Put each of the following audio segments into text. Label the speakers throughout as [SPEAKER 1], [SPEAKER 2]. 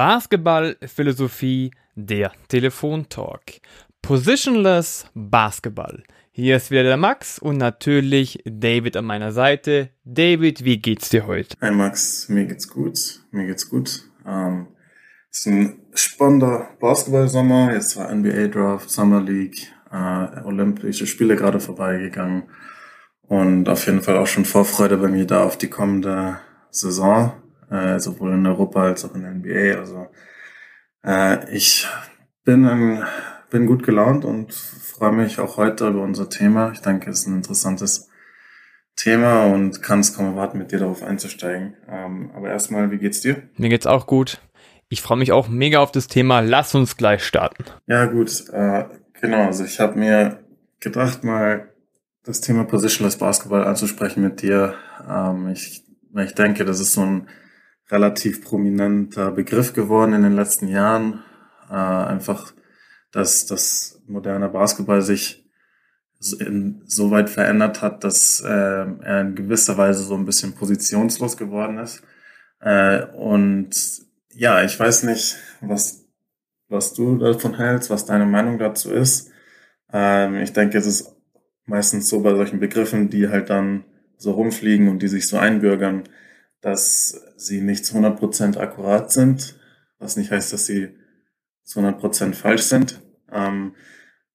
[SPEAKER 1] Basketballphilosophie, der Telefontalk. Positionless Basketball. Hier ist wieder der Max und natürlich David an meiner Seite. David, wie geht's dir heute?
[SPEAKER 2] Hi Max, mir geht's gut. Mir geht's gut. Ähm, es ist ein spannender Basketball-Sommer. Jetzt war NBA Draft, Summer League, äh, Olympische Spiele gerade vorbeigegangen. Und auf jeden Fall auch schon Vorfreude bei mir da auf die kommende Saison äh, sowohl in Europa als auch in der NBA. Also äh, ich bin, ein, bin gut gelaunt und freue mich auch heute über unser Thema. Ich denke, es ist ein interessantes Thema und kann es kaum erwarten, mit dir darauf einzusteigen. Ähm, aber erstmal, wie geht's dir?
[SPEAKER 1] Mir geht's auch gut. Ich freue mich auch mega auf das Thema. Lass uns gleich starten.
[SPEAKER 2] Ja, gut. Äh, genau, also ich habe mir gedacht, mal das Thema Positionless Basketball anzusprechen mit dir. Ähm, ich, ich denke, das ist so ein relativ prominenter Begriff geworden in den letzten Jahren. Äh, einfach, dass das moderne Basketball sich so weit verändert hat, dass äh, er in gewisser Weise so ein bisschen positionslos geworden ist. Äh, und ja, ich weiß nicht, was, was du davon hältst, was deine Meinung dazu ist. Ähm, ich denke, es ist meistens so bei solchen Begriffen, die halt dann so rumfliegen und die sich so einbürgern, dass sie nicht zu 100% akkurat sind, was nicht heißt, dass sie zu 100% falsch sind. Ähm,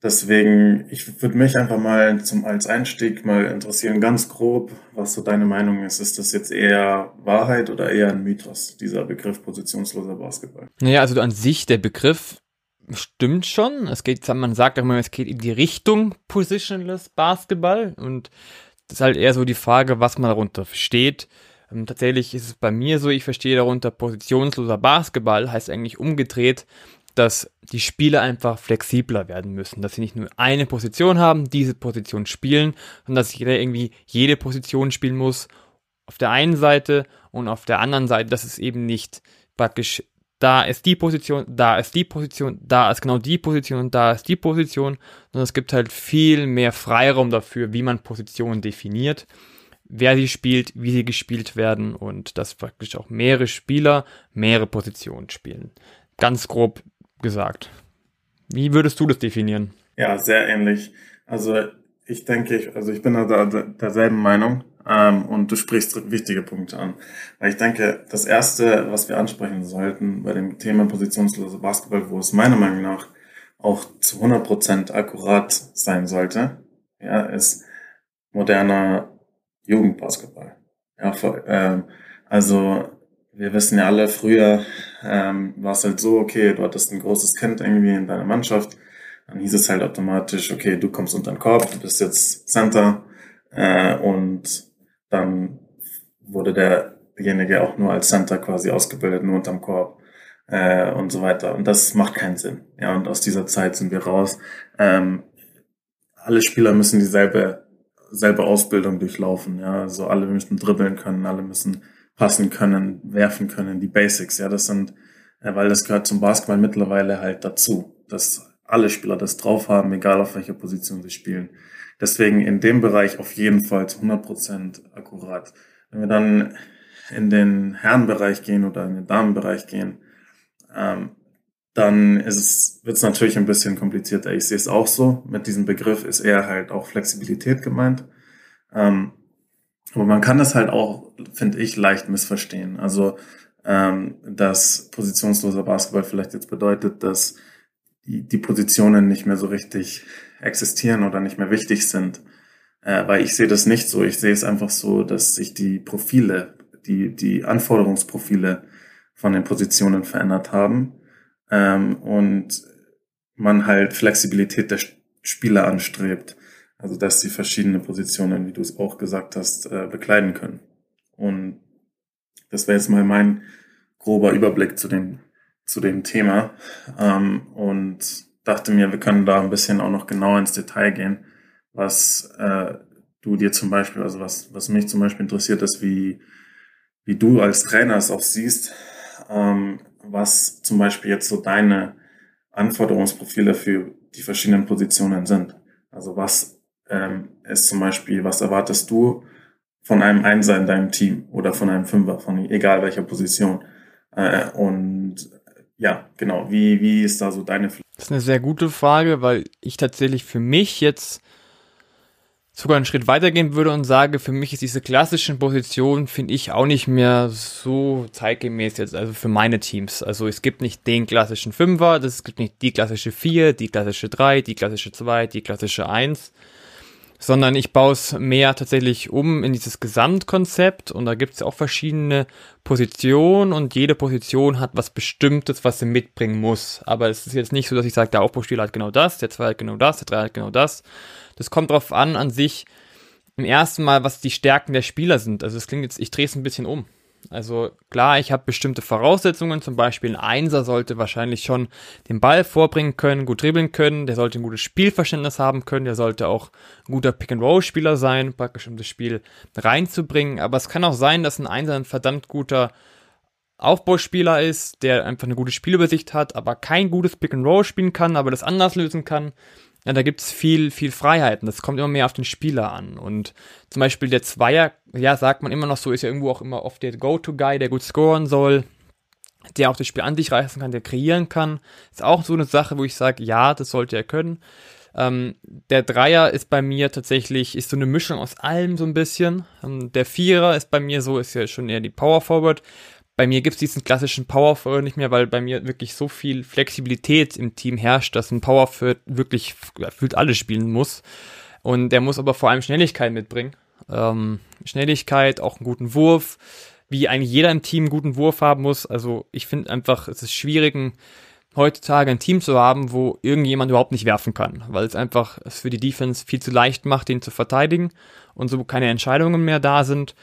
[SPEAKER 2] deswegen, ich würde mich einfach mal zum, als Einstieg mal interessieren, ganz grob, was so deine Meinung ist. Ist das jetzt eher Wahrheit oder eher ein Mythos, dieser Begriff positionsloser Basketball?
[SPEAKER 1] Naja, also an sich der Begriff stimmt schon. Es geht, man sagt auch immer, es geht in die Richtung Positionless Basketball und das ist halt eher so die Frage, was man darunter versteht. Ähm, tatsächlich ist es bei mir so, ich verstehe darunter positionsloser Basketball, heißt eigentlich umgedreht, dass die Spieler einfach flexibler werden müssen, dass sie nicht nur eine Position haben, diese Position spielen, sondern dass jeder irgendwie jede Position spielen muss auf der einen Seite und auf der anderen Seite, dass es eben nicht praktisch da ist die Position, da ist die Position, da ist genau die Position und da ist die Position, sondern es gibt halt viel mehr Freiraum dafür, wie man Positionen definiert wer sie spielt, wie sie gespielt werden und dass praktisch auch mehrere Spieler mehrere Positionen spielen. Ganz grob gesagt. Wie würdest du das definieren?
[SPEAKER 2] Ja, sehr ähnlich. Also ich denke, also ich bin da derselben Meinung ähm, und du sprichst wichtige Punkte an. Weil ich denke, das Erste, was wir ansprechen sollten bei dem Thema positionslose Basketball, wo es meiner Meinung nach auch zu 100% akkurat sein sollte, ja, ist moderner Jugendbasketball. Ja, ähm, also wir wissen ja alle, früher ähm, war es halt so, okay, du hattest ein großes Kind irgendwie in deiner Mannschaft, dann hieß es halt automatisch, okay, du kommst unter den Korb, du bist jetzt Center äh, und dann wurde derjenige auch nur als Center quasi ausgebildet, nur unterm Korb äh, und so weiter. Und das macht keinen Sinn. Ja, und aus dieser Zeit sind wir raus. Ähm, alle Spieler müssen dieselbe selbe Ausbildung durchlaufen. Ja, also alle müssen dribbeln können, alle müssen passen können, werfen können, die Basics. Ja, das sind, weil das gehört zum Basketball mittlerweile halt dazu, dass alle Spieler das drauf haben, egal auf welcher Position sie spielen. Deswegen in dem Bereich auf jeden Fall zu 100 Prozent akkurat. Wenn wir dann in den Herrenbereich gehen oder in den Damenbereich gehen, ähm, dann wird es natürlich ein bisschen komplizierter. Ich sehe es auch so. Mit diesem Begriff ist eher halt auch Flexibilität gemeint. Ähm, aber man kann das halt auch, finde ich, leicht missverstehen. Also, ähm, dass positionsloser Basketball vielleicht jetzt bedeutet, dass die, die Positionen nicht mehr so richtig existieren oder nicht mehr wichtig sind. Äh, weil ich sehe das nicht so. Ich sehe es einfach so, dass sich die Profile, die, die Anforderungsprofile von den Positionen verändert haben ähm, und man halt Flexibilität der Spieler anstrebt. Also dass sie verschiedene Positionen, wie du es auch gesagt hast, äh, bekleiden können. Und das wäre jetzt mal mein grober Überblick zu dem, zu dem Thema. Ähm, und dachte mir, wir können da ein bisschen auch noch genauer ins Detail gehen, was äh, du dir zum Beispiel, also was, was mich zum Beispiel interessiert, ist, wie, wie du als Trainer es auch siehst, ähm, was zum Beispiel jetzt so deine Anforderungsprofile für die verschiedenen Positionen sind. Also was ähm, ist zum Beispiel, was erwartest du von einem Einser in deinem Team oder von einem Fünfer, von egal welcher Position. Äh, und ja, genau. Wie, wie ist da so deine
[SPEAKER 1] Das ist eine sehr gute Frage, weil ich tatsächlich für mich jetzt sogar einen Schritt weitergehen würde und sage, für mich ist diese klassischen Positionen, finde ich, auch nicht mehr so zeitgemäß jetzt, also für meine Teams. Also es gibt nicht den klassischen Fünfer, es gibt nicht die klassische Vier, die klassische Drei, die klassische Zwei, die klassische Eins, sondern ich baue es mehr tatsächlich um in dieses Gesamtkonzept und da gibt es auch verschiedene Positionen und jede Position hat was Bestimmtes, was sie mitbringen muss. Aber es ist jetzt nicht so, dass ich sage, der Aufbauspieler hat genau das, der Zwei hat genau das, der Drei hat genau das, das kommt drauf an, an sich, im ersten Mal, was die Stärken der Spieler sind. Also es klingt jetzt, ich drehe es ein bisschen um. Also klar, ich habe bestimmte Voraussetzungen, zum Beispiel ein Einser sollte wahrscheinlich schon den Ball vorbringen können, gut dribbeln können, der sollte ein gutes Spielverständnis haben können, der sollte auch ein guter Pick-and-Roll-Spieler sein, praktisch um das Spiel reinzubringen, aber es kann auch sein, dass ein Einser ein verdammt guter Aufbauspieler ist, der einfach eine gute Spielübersicht hat, aber kein gutes Pick-and-Roll spielen kann, aber das anders lösen kann ja, da gibt's viel, viel Freiheiten. Das kommt immer mehr auf den Spieler an. Und zum Beispiel der Zweier, ja, sagt man immer noch so, ist ja irgendwo auch immer oft der Go-To-Guy, der gut scoren soll, der auch das Spiel an sich reißen kann, der kreieren kann. Ist auch so eine Sache, wo ich sage, ja, das sollte er können. Ähm, der Dreier ist bei mir tatsächlich, ist so eine Mischung aus allem so ein bisschen. Ähm, der Vierer ist bei mir so, ist ja schon eher die Power Forward bei mir gibt's diesen klassischen Power Forward nicht mehr, weil bei mir wirklich so viel Flexibilität im Team herrscht, dass ein Power Forward wirklich gefühlt alles spielen muss. Und der muss aber vor allem Schnelligkeit mitbringen. Ähm, Schnelligkeit, auch einen guten Wurf, wie eigentlich jeder im Team einen guten Wurf haben muss. Also ich finde einfach, es ist schwierig, heutzutage ein Team zu haben, wo irgendjemand überhaupt nicht werfen kann, weil es einfach es für die Defense viel zu leicht macht, den zu verteidigen und so keine Entscheidungen mehr da sind.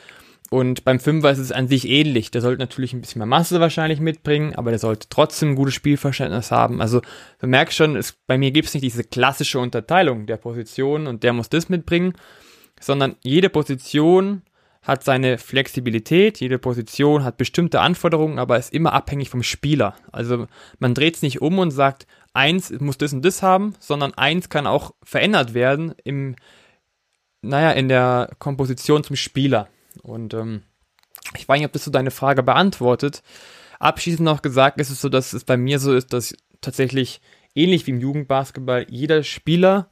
[SPEAKER 1] Und beim Fünfer ist es an sich ähnlich. Der sollte natürlich ein bisschen mehr Masse wahrscheinlich mitbringen, aber der sollte trotzdem ein gutes Spielverständnis haben. Also du merkst schon, es, bei mir gibt es nicht diese klassische Unterteilung der Positionen und der muss das mitbringen, sondern jede Position hat seine Flexibilität, jede Position hat bestimmte Anforderungen, aber ist immer abhängig vom Spieler. Also man dreht es nicht um und sagt, eins muss das und das haben, sondern eins kann auch verändert werden im, naja, in der Komposition zum Spieler. Und ähm, ich weiß nicht, ob das so deine Frage beantwortet. Abschließend noch gesagt ist es so, dass es bei mir so ist, dass tatsächlich ähnlich wie im Jugendbasketball jeder Spieler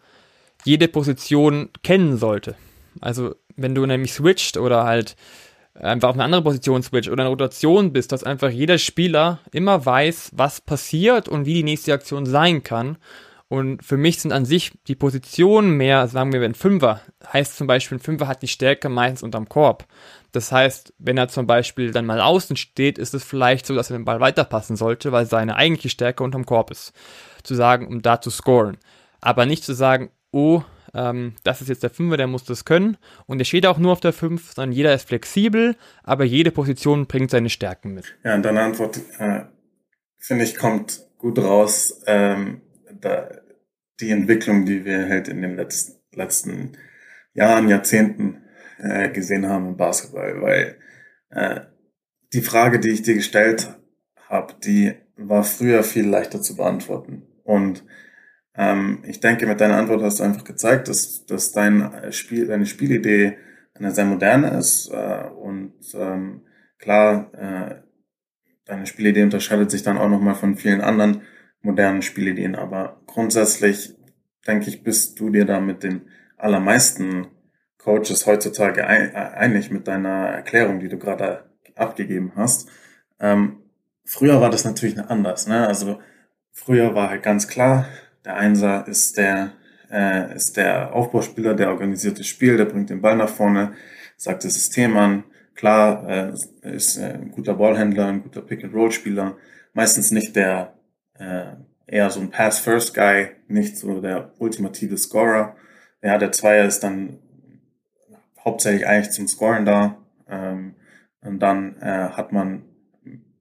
[SPEAKER 1] jede Position kennen sollte. Also wenn du nämlich switcht oder halt einfach auf eine andere Position switcht oder in Rotation bist, dass einfach jeder Spieler immer weiß, was passiert und wie die nächste Aktion sein kann und für mich sind an sich die Positionen mehr, sagen wir, ein Fünfer, heißt zum Beispiel, ein Fünfer hat die Stärke meistens unterm Korb. Das heißt, wenn er zum Beispiel dann mal außen steht, ist es vielleicht so, dass er den Ball weiterpassen sollte, weil seine eigentliche Stärke unterm Korb ist. Zu sagen, um da zu scoren. Aber nicht zu sagen, oh, ähm, das ist jetzt der Fünfer, der muss das können. Und der steht auch nur auf der Fünf, sondern jeder ist flexibel, aber jede Position bringt seine Stärken mit.
[SPEAKER 2] Ja, und deine Antwort, äh, finde ich, kommt gut raus. Ähm, da, die Entwicklung, die wir halt in den letzten, letzten Jahren, Jahrzehnten äh, gesehen haben im Basketball, weil äh, die Frage, die ich dir gestellt habe, die war früher viel leichter zu beantworten. Und ähm, ich denke, mit deiner Antwort hast du einfach gezeigt, dass, dass dein Spiel, deine Spielidee eine sehr moderne ist äh, und ähm, klar, äh, deine Spielidee unterscheidet sich dann auch nochmal von vielen anderen modernen Spielideen. Aber grundsätzlich, denke ich, bist du dir da mit den allermeisten Coaches heutzutage einig mit deiner Erklärung, die du gerade abgegeben hast. Ähm, früher war das natürlich anders. Ne? Also früher war halt ganz klar, der Einser ist der äh, ist der Aufbauspieler, der organisiert das Spiel, der bringt den Ball nach vorne, sagt das System an. Klar, äh, ist äh, ein guter Ballhändler, ein guter Pick-and-Roll-Spieler, meistens nicht der äh, eher so ein Pass-First-Guy, nicht so der ultimative Scorer. Ja, der Zweier ist dann hauptsächlich eigentlich zum Scoren da. Ähm, und dann äh, hat man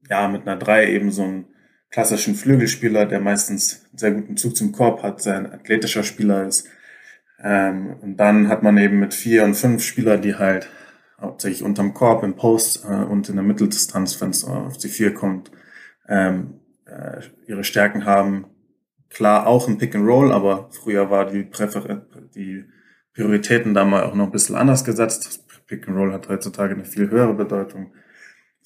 [SPEAKER 2] ja mit einer Drei eben so einen klassischen Flügelspieler, der meistens einen sehr guten Zug zum Korb hat, sehr ein athletischer Spieler ist. Ähm, und dann hat man eben mit vier und fünf Spieler, die halt hauptsächlich unterm Korb, im Post äh, und in der Mitteldistanz, wenn es auf die vier kommt, ähm, äh, ihre Stärken haben. Klar auch ein Pick and Roll, aber früher war die Präfer die Prioritäten da mal auch noch ein bisschen anders gesetzt. Das Pick and Roll hat heutzutage eine viel höhere Bedeutung.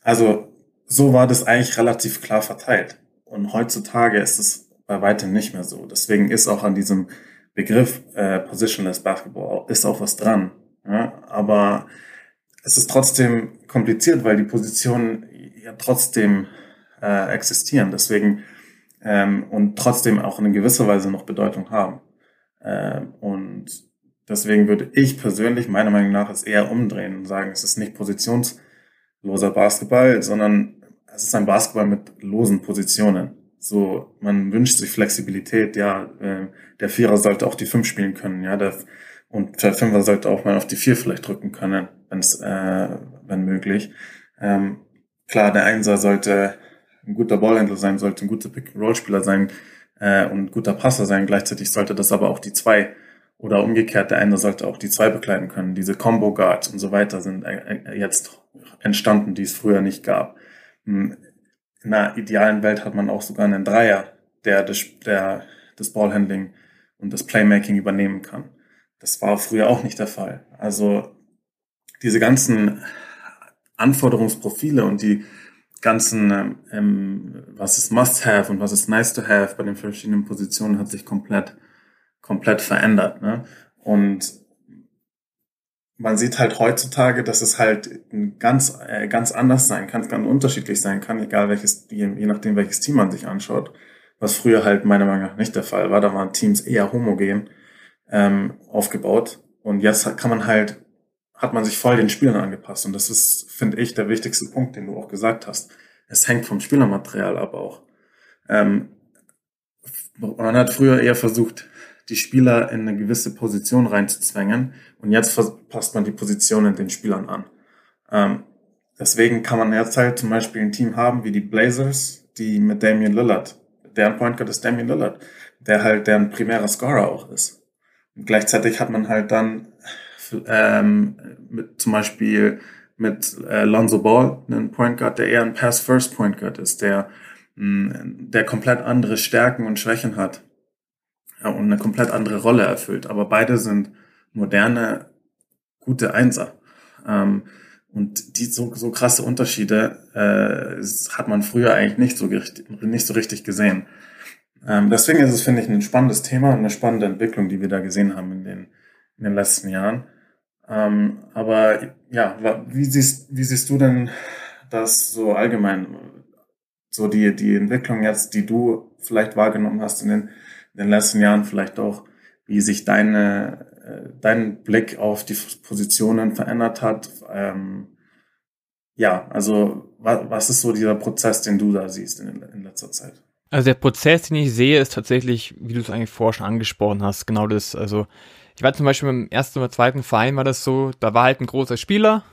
[SPEAKER 2] Also so war das eigentlich relativ klar verteilt. und heutzutage ist es bei weitem nicht mehr so. Deswegen ist auch an diesem Begriff äh, Positionless Basketball ist auch was dran. Ja? Aber es ist trotzdem kompliziert, weil die Positionen ja trotzdem äh, existieren. Deswegen ähm, und trotzdem auch in gewisser Weise noch Bedeutung haben. Ähm, und deswegen würde ich persönlich meiner Meinung nach es eher umdrehen und sagen, es ist nicht positionsloser Basketball, sondern es ist ein Basketball mit losen Positionen. So, man wünscht sich Flexibilität, ja, äh, der Vierer sollte auch die Fünf spielen können, ja, der, und der Fünfer sollte auch mal auf die Vier vielleicht drücken können, wenn's, äh, wenn möglich. Ähm, klar, der Einser sollte ein guter Ballhändler sein, sollte ein guter Pick-and-Roll-Spieler sein äh, und ein guter Passer sein. Gleichzeitig sollte das aber auch die zwei oder umgekehrt, der eine sollte auch die zwei begleiten können. Diese Combo Guards und so weiter sind äh, jetzt entstanden, die es früher nicht gab. Hm, in einer idealen Welt hat man auch sogar einen Dreier, der das, der das Ballhandling und das Playmaking übernehmen kann. Das war früher auch nicht der Fall. Also diese ganzen Anforderungsprofile und die ganzen, ähm, was ist Must-Have und was ist Nice-to-Have bei den verschiedenen Positionen hat sich komplett, komplett verändert. Ne? Und man sieht halt heutzutage, dass es halt ganz, äh, ganz anders sein kann, ganz unterschiedlich sein kann, egal welches, je, je nachdem welches Team man sich anschaut. Was früher halt meiner Meinung nach nicht der Fall war. Da waren Teams eher homogen ähm, aufgebaut. Und jetzt kann man halt hat man sich voll den Spielern angepasst. Und das ist, finde ich, der wichtigste Punkt, den du auch gesagt hast. Es hängt vom Spielermaterial ab auch. Ähm, man hat früher eher versucht, die Spieler in eine gewisse Position reinzuzwängen. Und jetzt passt man die Positionen den Spielern an. Ähm, deswegen kann man jetzt halt zum Beispiel ein Team haben wie die Blazers, die mit Damian Lillard, deren Point Guard ist Damian Lillard, der halt deren primärer Scorer auch ist. Und gleichzeitig hat man halt dann ähm, mit, zum Beispiel mit äh, Lonzo Ball, einen Point Guard, der eher ein Pass-First Point Guard ist, der, mh, der komplett andere Stärken und Schwächen hat ja, und eine komplett andere Rolle erfüllt. Aber beide sind moderne, gute Einser. Ähm, und die so, so krasse Unterschiede äh, hat man früher eigentlich nicht so, nicht so richtig gesehen. Ähm, deswegen ist es, finde ich, ein spannendes Thema und eine spannende Entwicklung, die wir da gesehen haben in den, in den letzten Jahren. Ähm, aber ja, wie siehst, wie siehst du denn das so allgemein, so die, die Entwicklung jetzt, die du vielleicht wahrgenommen hast in den, in den letzten Jahren, vielleicht auch, wie sich deine, äh, dein Blick auf die Positionen verändert hat? Ähm, ja, also was, was ist so dieser Prozess, den du da siehst in, in letzter Zeit?
[SPEAKER 1] Also der Prozess, den ich sehe, ist tatsächlich, wie du es eigentlich vorher schon angesprochen hast, genau das. Also ich war zum Beispiel beim ersten oder zweiten Verein war das so, da war halt ein großer Spieler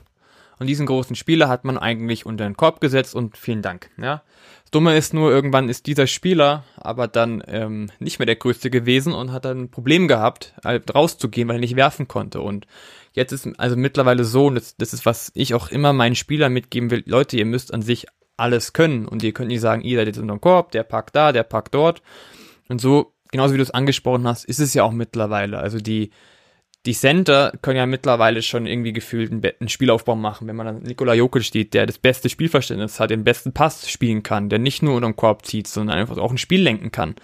[SPEAKER 1] und diesen großen Spieler hat man eigentlich unter den Korb gesetzt und vielen Dank. Ja. Das Dumme ist nur, irgendwann ist dieser Spieler aber dann ähm, nicht mehr der größte gewesen und hat dann ein Problem gehabt, halt rauszugehen, weil er nicht werfen konnte. Und jetzt ist also mittlerweile so, und das, das ist, was ich auch immer meinen Spielern mitgeben will, Leute, ihr müsst an sich alles können und ihr könnt nicht sagen, ihr seid jetzt unter dem Korb, der packt da, der packt dort. Und so genauso wie du es angesprochen hast, ist es ja auch mittlerweile. Also die, die Center können ja mittlerweile schon irgendwie gefühlt einen, einen Spielaufbau machen, wenn man dann Nikola Jokic steht, der das beste Spielverständnis hat, den besten Pass spielen kann, der nicht nur unter den Korb zieht, sondern einfach auch ein Spiel lenken kann.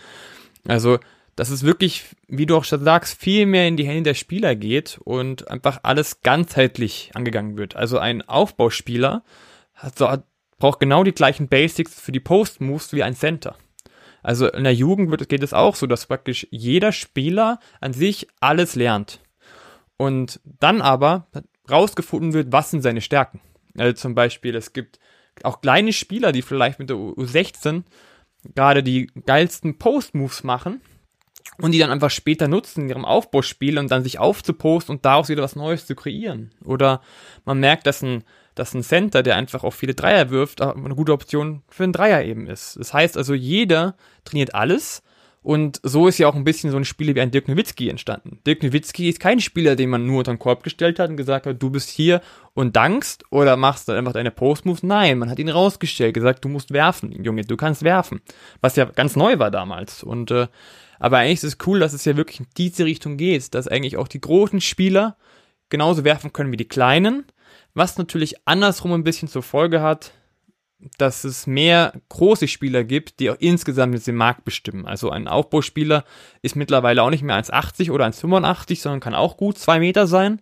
[SPEAKER 1] Also, dass es wirklich, wie du auch schon sagst, viel mehr in die Hände der Spieler geht und einfach alles ganzheitlich angegangen wird. Also ein Aufbauspieler hat so, braucht genau die gleichen Basics für die Post-Moves wie ein Center. Also in der Jugend wird, geht es auch so, dass praktisch jeder Spieler an sich alles lernt. Und dann aber rausgefunden wird, was sind seine Stärken. Also zum Beispiel, es gibt auch kleine Spieler, die vielleicht mit der U16 gerade die geilsten Post-Moves machen und die dann einfach später nutzen in ihrem Aufbauspiel und dann sich aufzuposten und daraus wieder was Neues zu kreieren. Oder man merkt, dass ein dass ein Center, der einfach auch viele Dreier wirft, eine gute Option für einen Dreier eben ist. Das heißt also, jeder trainiert alles. Und so ist ja auch ein bisschen so ein Spieler wie ein Dirk Nowitzki entstanden. Dirk Nowitzki ist kein Spieler, den man nur unter den Korb gestellt hat und gesagt hat, du bist hier und dankst oder machst dann einfach deine Post-Moves. Nein, man hat ihn rausgestellt, gesagt, du musst werfen, Junge, du kannst werfen. Was ja ganz neu war damals. Und äh, aber eigentlich ist es cool, dass es ja wirklich in diese Richtung geht, dass eigentlich auch die großen Spieler genauso werfen können wie die kleinen was natürlich andersrum ein bisschen zur Folge hat, dass es mehr große Spieler gibt, die auch insgesamt den Markt bestimmen. Also ein Aufbauspieler ist mittlerweile auch nicht mehr 1,80 oder 1,85, sondern kann auch gut zwei Meter sein,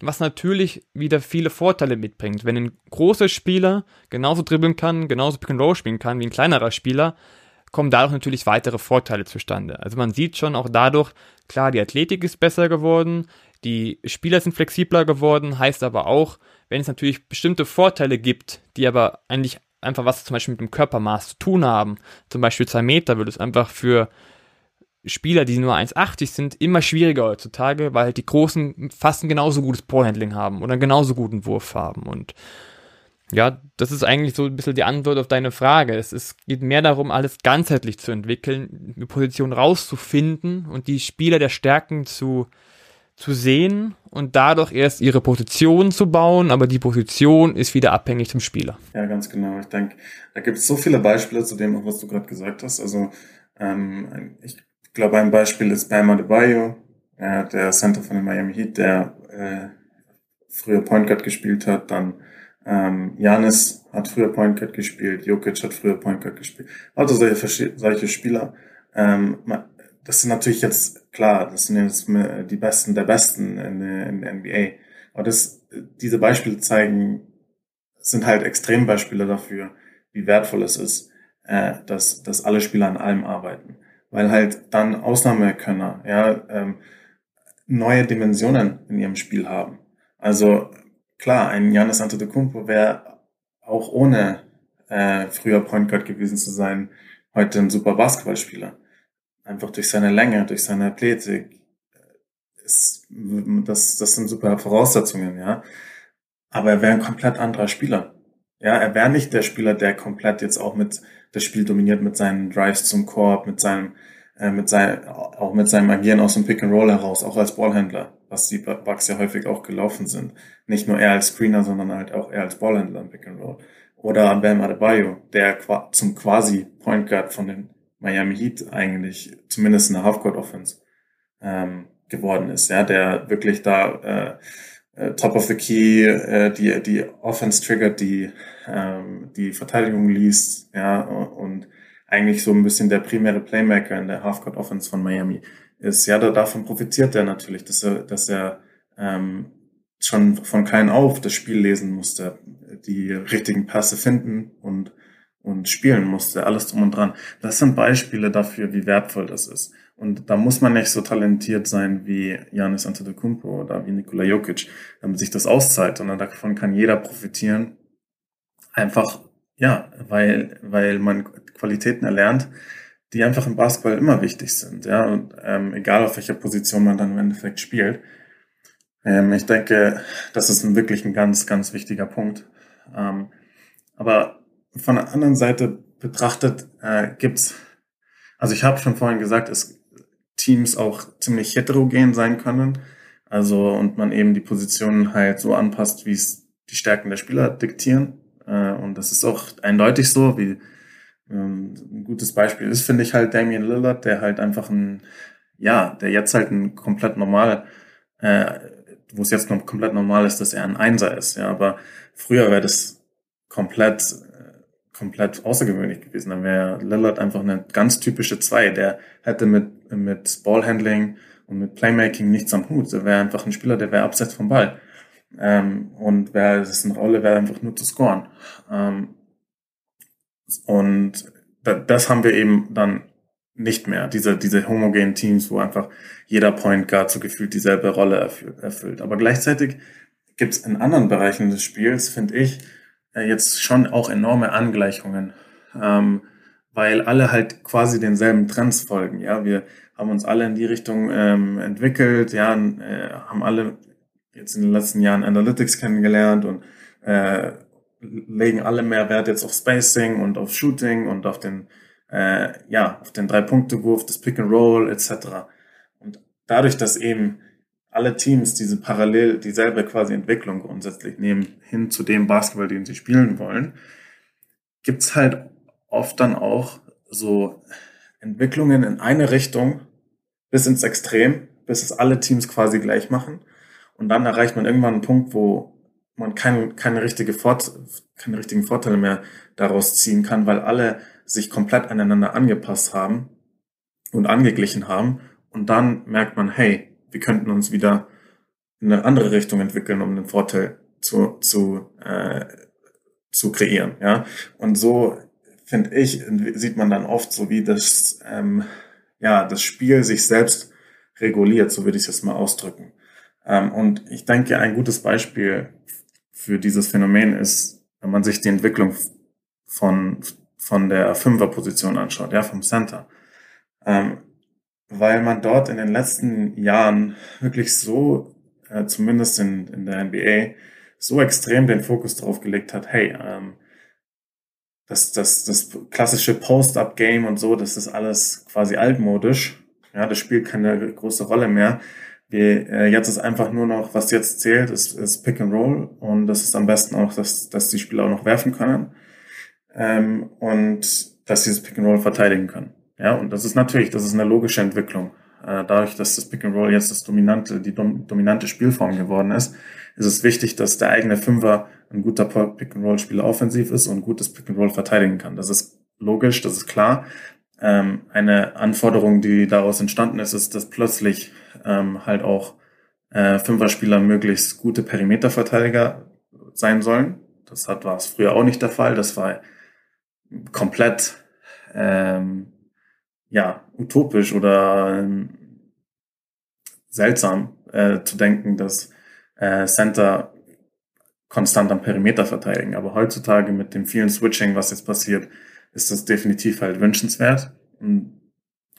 [SPEAKER 1] was natürlich wieder viele Vorteile mitbringt. Wenn ein großer Spieler genauso dribbeln kann, genauso Pick and Roll spielen kann wie ein kleinerer Spieler, kommen dadurch natürlich weitere Vorteile zustande. Also man sieht schon auch dadurch, klar, die Athletik ist besser geworden, die Spieler sind flexibler geworden, heißt aber auch, wenn es natürlich bestimmte Vorteile gibt, die aber eigentlich einfach was zum Beispiel mit dem Körpermaß zu tun haben, zum Beispiel zwei Meter, würde es einfach für Spieler, die nur 1,80 sind, immer schwieriger heutzutage, weil halt die Großen fast ein genauso gutes Ballhandling haben oder einen genauso guten Wurf haben. Und ja, das ist eigentlich so ein bisschen die Antwort auf deine Frage. Es, es geht mehr darum, alles ganzheitlich zu entwickeln, eine Position rauszufinden und die Spieler der Stärken zu, zu sehen und dadurch erst ihre Position zu bauen, aber die Position ist wieder abhängig zum Spieler.
[SPEAKER 2] Ja, ganz genau. Ich denke, da gibt es so viele Beispiele zu dem, was du gerade gesagt hast. Also ähm, ich glaube, ein Beispiel ist Bam Adebayo, äh, der Center von den Miami Heat, der äh, früher Point Guard gespielt hat, dann ähm, Janis hat früher Point Guard gespielt, Jokic hat früher Point Guard gespielt. Also solche, solche Spieler. Ähm, das sind natürlich jetzt, klar, das sind jetzt die Besten der Besten in, in der NBA. Aber das, diese Beispiele zeigen, sind halt Extrembeispiele dafür, wie wertvoll es ist, äh, dass, dass alle Spieler an allem arbeiten. Weil halt dann Ausnahmekönner, ja, ähm, neue Dimensionen in ihrem Spiel haben. Also klar, ein Janis Antetokounmpo wäre auch ohne äh, früher Point Guard gewesen zu sein, heute ein super Basketballspieler einfach durch seine Länge, durch seine Athletik. Ist, das, das sind super Voraussetzungen, ja. Aber er wäre ein komplett anderer Spieler. Ja, er wäre nicht der Spieler, der komplett jetzt auch mit das Spiel dominiert mit seinen Drives zum Korb, mit seinem, äh, mit seinem, auch mit seinem Agieren aus dem Pick and Roll heraus, auch als Ballhändler, was die Bucks ja häufig auch gelaufen sind. Nicht nur er als Screener, sondern halt auch er als Ballhändler im Pick and Roll. Oder Bam Adebayo, der zum quasi Point Guard von den Miami Heat eigentlich zumindest in der Halfcourt Offense ähm, geworden ist, ja, der wirklich da äh, äh, top of the key äh, die die Offense triggert, die ähm, die Verteidigung liest, ja und eigentlich so ein bisschen der primäre Playmaker in der Halfcourt Offense von Miami ist. Ja, da, davon profitiert er natürlich, dass er dass er ähm, schon von klein auf das Spiel lesen musste, die richtigen Pässe finden und und spielen musste, alles drum und dran. Das sind Beispiele dafür, wie wertvoll das ist. Und da muss man nicht so talentiert sein wie Janis Antetokounmpo oder wie Nikola Jokic, damit sich das auszahlt, sondern davon kann jeder profitieren. Einfach, ja, weil, weil man Qualitäten erlernt, die einfach im Basketball immer wichtig sind, ja, und ähm, egal auf welcher Position man dann im Endeffekt spielt. Ähm, ich denke, das ist wirklich ein ganz, ganz wichtiger Punkt. Ähm, aber von der anderen Seite betrachtet äh, gibt's, also ich habe schon vorhin gesagt, dass Teams auch ziemlich heterogen sein können. Also und man eben die Positionen halt so anpasst, wie es die Stärken der Spieler diktieren. Äh, und das ist auch eindeutig so, wie ähm, ein gutes Beispiel ist, finde ich halt Damian Lillard, der halt einfach ein, ja, der jetzt halt ein komplett normal, äh, wo es jetzt noch komplett normal ist, dass er ein Einser ist. Ja, aber früher wäre das komplett komplett außergewöhnlich gewesen. Dann wäre Lillard einfach eine ganz typische Zwei. Der hätte mit, mit Ballhandling und mit Playmaking nichts am Hut. Er wäre einfach ein Spieler, der wäre abseits vom Ball. Ähm, und wäre, das ist eine Rolle, wäre einfach nur zu scoren. Ähm, und das haben wir eben dann nicht mehr. Diese, diese homogenen Teams, wo einfach jeder Point Guard so gefühlt dieselbe Rolle erfüllt. Aber gleichzeitig gibt es in anderen Bereichen des Spiels, finde ich, jetzt schon auch enorme Angleichungen, ähm, weil alle halt quasi denselben Trends folgen. Ja, wir haben uns alle in die Richtung ähm, entwickelt, ja, äh, haben alle jetzt in den letzten Jahren Analytics kennengelernt und äh, legen alle mehr Wert jetzt auf Spacing und auf Shooting und auf den äh, ja auf den drei Punkte Wurf, das Pick and Roll etc. Und dadurch, dass eben alle Teams diese parallel dieselbe quasi Entwicklung grundsätzlich nehmen hin zu dem Basketball, den sie spielen wollen, gibt's halt oft dann auch so Entwicklungen in eine Richtung bis ins Extrem, bis es alle Teams quasi gleich machen. Und dann erreicht man irgendwann einen Punkt, wo man kein, keine richtige Fort, keine richtigen Vorteile mehr daraus ziehen kann, weil alle sich komplett aneinander angepasst haben und angeglichen haben. Und dann merkt man, hey, wir könnten uns wieder in eine andere Richtung entwickeln, um einen Vorteil zu, zu, äh, zu kreieren. Ja? Und so, finde ich, sieht man dann oft so, wie das, ähm, ja, das Spiel sich selbst reguliert, so würde ich es mal ausdrücken. Ähm, und ich denke, ein gutes Beispiel für dieses Phänomen ist, wenn man sich die Entwicklung von, von der Fünferposition anschaut, ja, vom Center. Ähm, weil man dort in den letzten Jahren wirklich so, äh, zumindest in, in der NBA, so extrem den Fokus drauf gelegt hat, hey, ähm, das, das, das klassische Post-Up-Game und so, das ist alles quasi altmodisch. Ja, das spielt keine große Rolle mehr. Wir, äh, jetzt ist einfach nur noch, was jetzt zählt, ist, ist Pick and Roll und das ist am besten auch, dass, dass die Spieler auch noch werfen können ähm, und dass sie das Pick and Roll verteidigen können. Ja, und das ist natürlich, das ist eine logische Entwicklung. Äh, dadurch, dass das Pick and Roll jetzt das dominante, die dom dominante Spielform geworden ist, ist es wichtig, dass der eigene Fünfer ein guter Pick and Roll Spieler offensiv ist und gutes Pick and Roll verteidigen kann. Das ist logisch, das ist klar. Ähm, eine Anforderung, die daraus entstanden ist, ist, dass plötzlich ähm, halt auch äh, Fünfer-Spieler möglichst gute Perimeterverteidiger sein sollen. Das hat war es früher auch nicht der Fall. Das war komplett ähm, ja utopisch oder ähm, seltsam äh, zu denken, dass äh, Center konstant am Perimeter verteidigen. Aber heutzutage mit dem vielen Switching, was jetzt passiert, ist das definitiv halt wünschenswert. Und,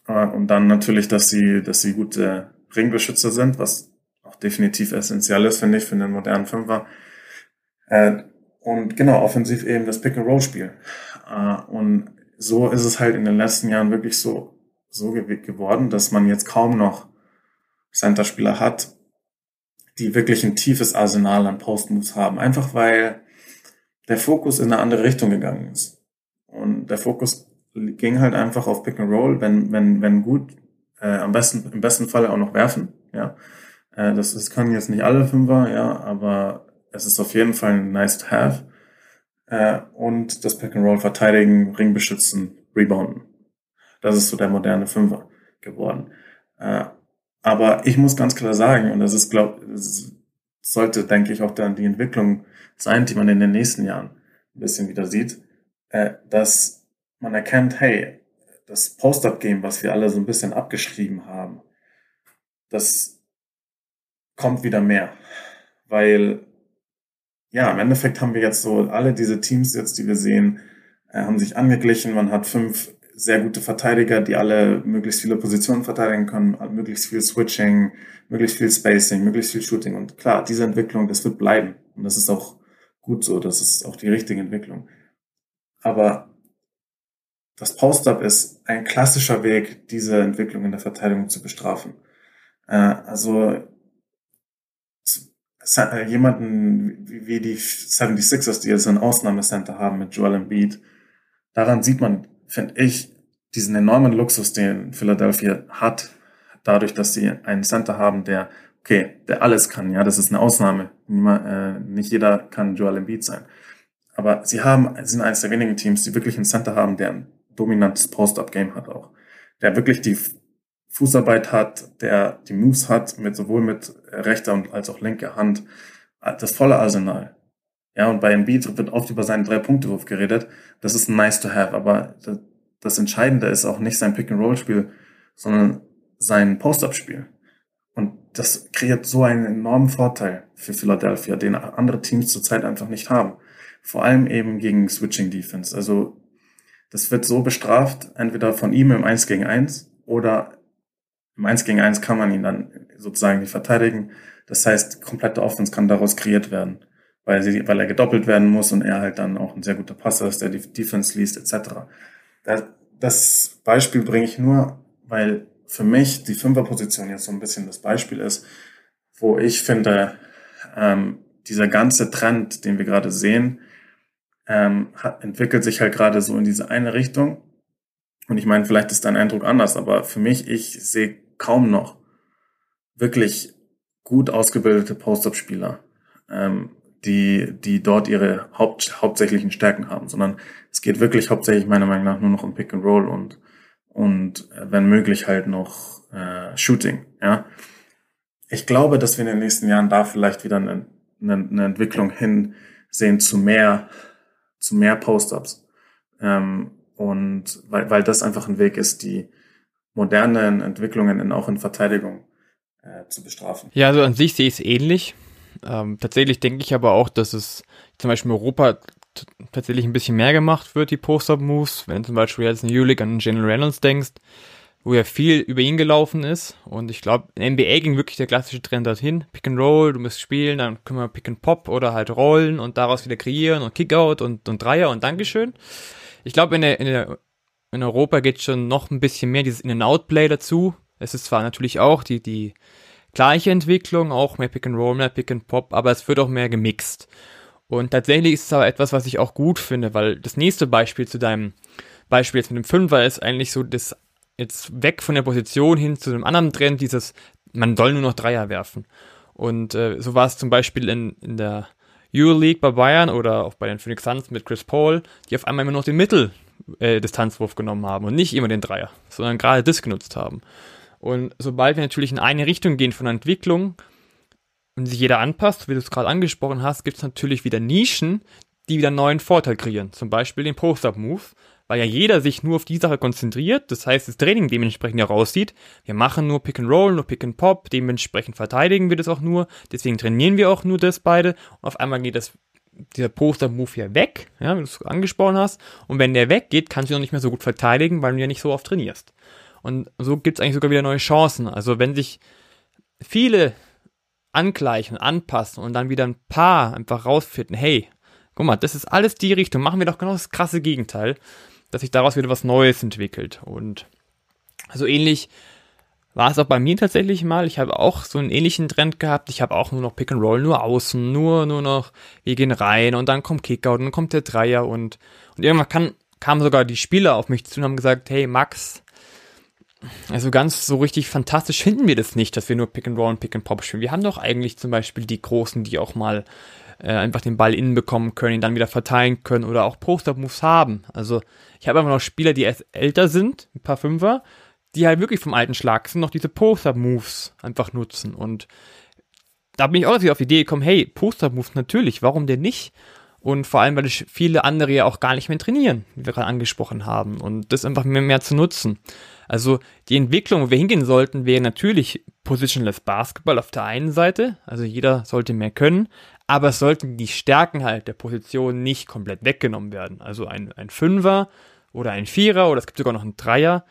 [SPEAKER 2] äh, und dann natürlich, dass sie, dass sie gute Ringbeschützer sind, was auch definitiv essentiell ist, finde ich, für einen modernen Fünfer. Äh, und genau, offensiv eben das Pick-and-Roll-Spiel. Äh, und so ist es halt in den letzten Jahren wirklich so, so geworden, dass man jetzt kaum noch Center-Spieler hat, die wirklich ein tiefes Arsenal an Post-Moves haben. Einfach weil der Fokus in eine andere Richtung gegangen ist. Und der Fokus ging halt einfach auf Pick and Roll, wenn, wenn, wenn gut, äh, am besten, im besten Fall auch noch werfen, ja. Äh, das, das können jetzt nicht alle Fünfer, ja, aber es ist auf jeden Fall nice to have. Äh, und das Pick and Roll verteidigen, Ring beschützen, rebounden. Das ist so der moderne Fünfer geworden. Äh, aber ich muss ganz klar sagen, und das ist, glaube sollte, denke ich, auch dann die Entwicklung sein, die man in den nächsten Jahren ein bisschen wieder sieht, äh, dass man erkennt, hey, das Post-Up-Game, was wir alle so ein bisschen abgeschrieben haben, das kommt wieder mehr. Weil, ja, im Endeffekt haben wir jetzt so alle diese Teams jetzt, die wir sehen, äh, haben sich angeglichen. Man hat fünf sehr gute Verteidiger, die alle möglichst viele Positionen verteidigen können, möglichst viel Switching, möglichst viel Spacing, möglichst viel Shooting. Und klar, diese Entwicklung, das wird bleiben. Und das ist auch gut so. Das ist auch die richtige Entwicklung. Aber das Post-Up ist ein klassischer Weg, diese Entwicklung in der Verteidigung zu bestrafen. Äh, also jemanden wie die 76ers, die jetzt ein Ausnahmecenter haben mit Joel Embiid, daran sieht man, finde ich, diesen enormen Luxus, den Philadelphia hat, dadurch, dass sie einen Center haben, der, okay, der alles kann, ja, das ist eine Ausnahme. Niemand, äh, nicht jeder kann Joel Embiid sein. Aber sie haben, sind eines der wenigen Teams, die wirklich einen Center haben, der ein dominantes Post-Up-Game hat auch. Der wirklich die Fußarbeit hat, der die Moves hat, mit sowohl mit rechter und als auch linker Hand. Das volle Arsenal. Ja, und bei Embiid wird oft über seinen Drei-Punkte-Wurf geredet. Das ist nice to have, aber das, das Entscheidende ist auch nicht sein Pick-and-Roll-Spiel, sondern sein Post-Up-Spiel. Und das kreiert so einen enormen Vorteil für Philadelphia, den andere Teams zurzeit einfach nicht haben. Vor allem eben gegen Switching Defense. Also das wird so bestraft, entweder von ihm im 1 gegen 1 oder im 1 gegen 1 kann man ihn dann sozusagen nicht verteidigen. Das heißt, komplette Offense kann daraus kreiert werden, weil, sie, weil er gedoppelt werden muss und er halt dann auch ein sehr guter Passer ist, der die Defense liest, etc. Das Beispiel bringe ich nur, weil für mich die Fünferposition jetzt so ein bisschen das Beispiel ist, wo ich finde, ähm, dieser ganze Trend, den wir gerade sehen, ähm, hat, entwickelt sich halt gerade so in diese eine Richtung. Und ich meine, vielleicht ist dein Eindruck anders, aber für mich, ich sehe kaum noch wirklich gut ausgebildete Post-Up-Spieler, ähm, die, die dort ihre Haupt, hauptsächlichen Stärken haben, sondern es geht wirklich hauptsächlich meiner Meinung nach nur noch um Pick and Roll und, und äh, wenn möglich halt noch äh, Shooting, ja. Ich glaube, dass wir in den nächsten Jahren da vielleicht wieder eine, eine, eine Entwicklung hinsehen zu mehr, zu mehr Post-ups. Ähm, und weil, weil das einfach ein Weg ist, die modernen Entwicklungen in, auch in Verteidigung äh, zu bestrafen.
[SPEAKER 1] Ja, also an sich sehe ich es ähnlich. Ähm, tatsächlich denke ich aber auch, dass es zum Beispiel in Europa tatsächlich ein bisschen mehr gemacht wird, die Post-Up-Moves. Wenn zum Beispiel jetzt in Ulick an General Reynolds denkst, wo ja viel über ihn gelaufen ist. Und ich glaube, in NBA ging wirklich der klassische Trend dorthin. Pick and Roll, du musst spielen, dann können wir Pick and Pop oder halt rollen und daraus wieder kreieren und Kickout und, und Dreier und Dankeschön. Ich glaube, in, der, in, der, in Europa geht schon noch ein bisschen mehr dieses In-and-Out-Play dazu. Es ist zwar natürlich auch die, die gleiche Entwicklung, auch mehr Pick and Roll, mehr Pick and Pop, aber es wird auch mehr gemixt. Und tatsächlich ist es aber etwas, was ich auch gut finde, weil das nächste Beispiel zu deinem Beispiel jetzt mit dem Fünfer ist eigentlich so das jetzt weg von der Position hin zu einem anderen Trend, dieses, man soll nur noch Dreier werfen. Und äh, so war es zum Beispiel in, in der Euroleague bei Bayern oder auch bei den Phoenix Suns mit Chris Paul, die auf einmal immer noch den Mitteldistanzwurf äh, genommen haben und nicht immer den Dreier, sondern gerade das genutzt haben. Und sobald wir natürlich in eine Richtung gehen von Entwicklung und sich jeder anpasst, wie du es gerade angesprochen hast, gibt es natürlich wieder Nischen, die wieder einen neuen Vorteil kreieren. Zum Beispiel den Post-Up-Move, weil ja jeder sich nur auf die Sache konzentriert. Das heißt, das Training dementsprechend ja raussieht. Wir machen nur Pick and Roll, nur Pick and Pop, dementsprechend verteidigen wir das auch nur. Deswegen trainieren wir auch nur das beide. Und auf einmal geht das dieser Poster-Move ja weg, ja, wie du es angesprochen hast. Und wenn der weggeht, kannst du noch nicht mehr so gut verteidigen, weil du ja nicht so oft trainierst. Und so gibt es eigentlich sogar wieder neue Chancen. Also wenn sich viele angleichen, anpassen und dann wieder ein paar einfach rausfinden, hey, guck mal, das ist alles die Richtung, machen wir doch genau das krasse Gegenteil, dass sich daraus wieder was Neues entwickelt. Und so ähnlich war es auch bei mir tatsächlich mal. Ich habe auch so einen ähnlichen Trend gehabt. Ich habe auch nur noch Pick and Roll, nur außen, nur, nur noch, wir gehen rein und dann kommt Kickout und dann kommt der Dreier und, und irgendwann kann, kamen sogar die Spieler auf mich zu und haben gesagt, hey Max, also ganz so richtig fantastisch finden wir das nicht, dass wir nur Pick and Roll und Pick and Pop spielen. Wir haben doch eigentlich zum Beispiel die Großen, die auch mal äh, einfach den Ball innen bekommen können, ihn dann wieder verteilen können oder auch Post-Up-Moves haben. Also ich habe einfach noch Spieler, die älter sind, ein paar Fünfer, die halt wirklich vom alten Schlag sind, noch diese Post-Up-Moves einfach nutzen. Und da bin ich auch auf die Idee gekommen, hey, Post-Up-Moves natürlich, warum denn nicht? Und vor allem, weil viele andere ja auch gar nicht mehr trainieren, wie wir gerade angesprochen haben. Und das einfach mehr, mehr zu nutzen. Also die Entwicklung, wo wir hingehen sollten, wäre natürlich Positionless Basketball auf der einen Seite. Also jeder sollte mehr können. Aber es sollten die Stärken halt der Position nicht komplett weggenommen werden. Also ein, ein Fünfer oder ein Vierer oder es gibt sogar noch einen Dreier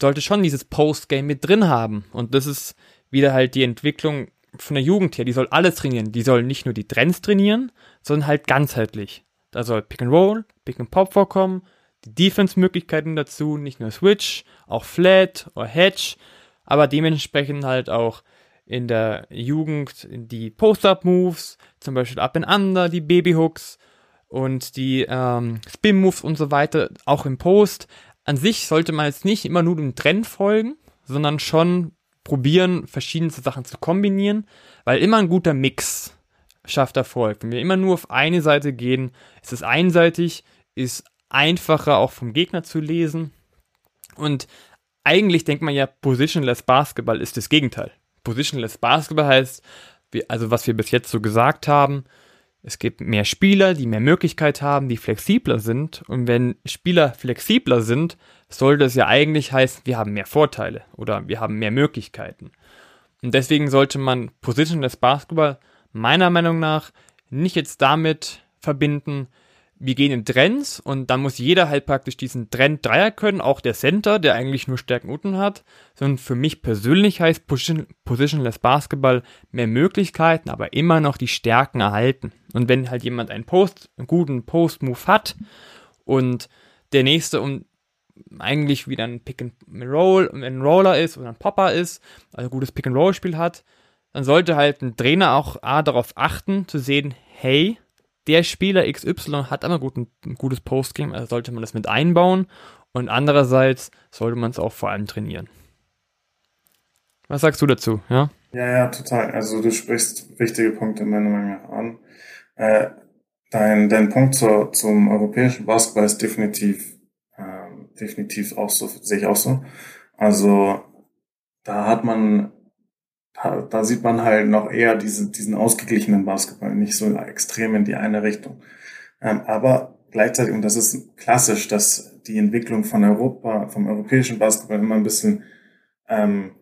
[SPEAKER 1] sollte schon dieses Postgame mit drin haben. Und das ist wieder halt die Entwicklung von der Jugend her, die soll alles trainieren. Die soll nicht nur die Trends trainieren, sondern halt ganzheitlich. Da soll Pick and Roll, Pick and Pop vorkommen, die Defense-Möglichkeiten dazu, nicht nur Switch, auch Flat oder Hedge, aber dementsprechend halt auch in der Jugend die Post-Up-Moves, zum Beispiel Up and Under, die Baby-Hooks und die ähm, Spin-Moves und so weiter, auch im Post. An sich sollte man jetzt nicht immer nur dem Trend folgen, sondern schon probieren, verschiedenste Sachen zu kombinieren, weil immer ein guter Mix schafft Erfolg. Wenn wir immer nur auf eine Seite gehen, ist es einseitig, ist einfacher auch vom Gegner zu lesen. Und eigentlich denkt man ja, Positionless Basketball ist das Gegenteil. Positionless Basketball heißt, also was wir bis jetzt so gesagt haben, es gibt mehr Spieler, die mehr Möglichkeit haben, die flexibler sind. Und wenn Spieler flexibler sind, sollte es ja eigentlich heißen, wir haben mehr Vorteile oder wir haben mehr Möglichkeiten. Und deswegen sollte man Positionless Basketball meiner Meinung nach nicht jetzt damit verbinden, wir gehen in Trends und dann muss jeder halt praktisch diesen Trend Dreier können, auch der Center, der eigentlich nur Stärken unten hat, sondern für mich persönlich heißt Position, Positionless Basketball mehr Möglichkeiten, aber immer noch die Stärken erhalten. Und wenn halt jemand einen Post, einen guten Post-Move hat und der nächste um eigentlich wieder ein Pick and Roll, ein Roller ist oder ein Popper ist, also ein gutes Pick and Roll Spiel hat, dann sollte halt ein Trainer auch A, darauf achten, zu sehen, hey, der Spieler XY hat aber gut, ein, gutes Postgame, also sollte man das mit einbauen. Und andererseits sollte man es auch vor allem trainieren. Was sagst du dazu, ja?
[SPEAKER 2] Ja, ja, total. Also du sprichst wichtige Punkte meiner Meinung nach an. Äh, dein, dein Punkt zur, zum europäischen Basketball ist definitiv, ähm, definitiv auch so, sehe ich auch so. Also da hat man, da, da sieht man halt noch eher diese, diesen ausgeglichenen Basketball, nicht so extrem in die eine Richtung. Ähm, aber gleichzeitig, und das ist klassisch, dass die Entwicklung von Europa, vom europäischen Basketball immer ein bisschen ähm,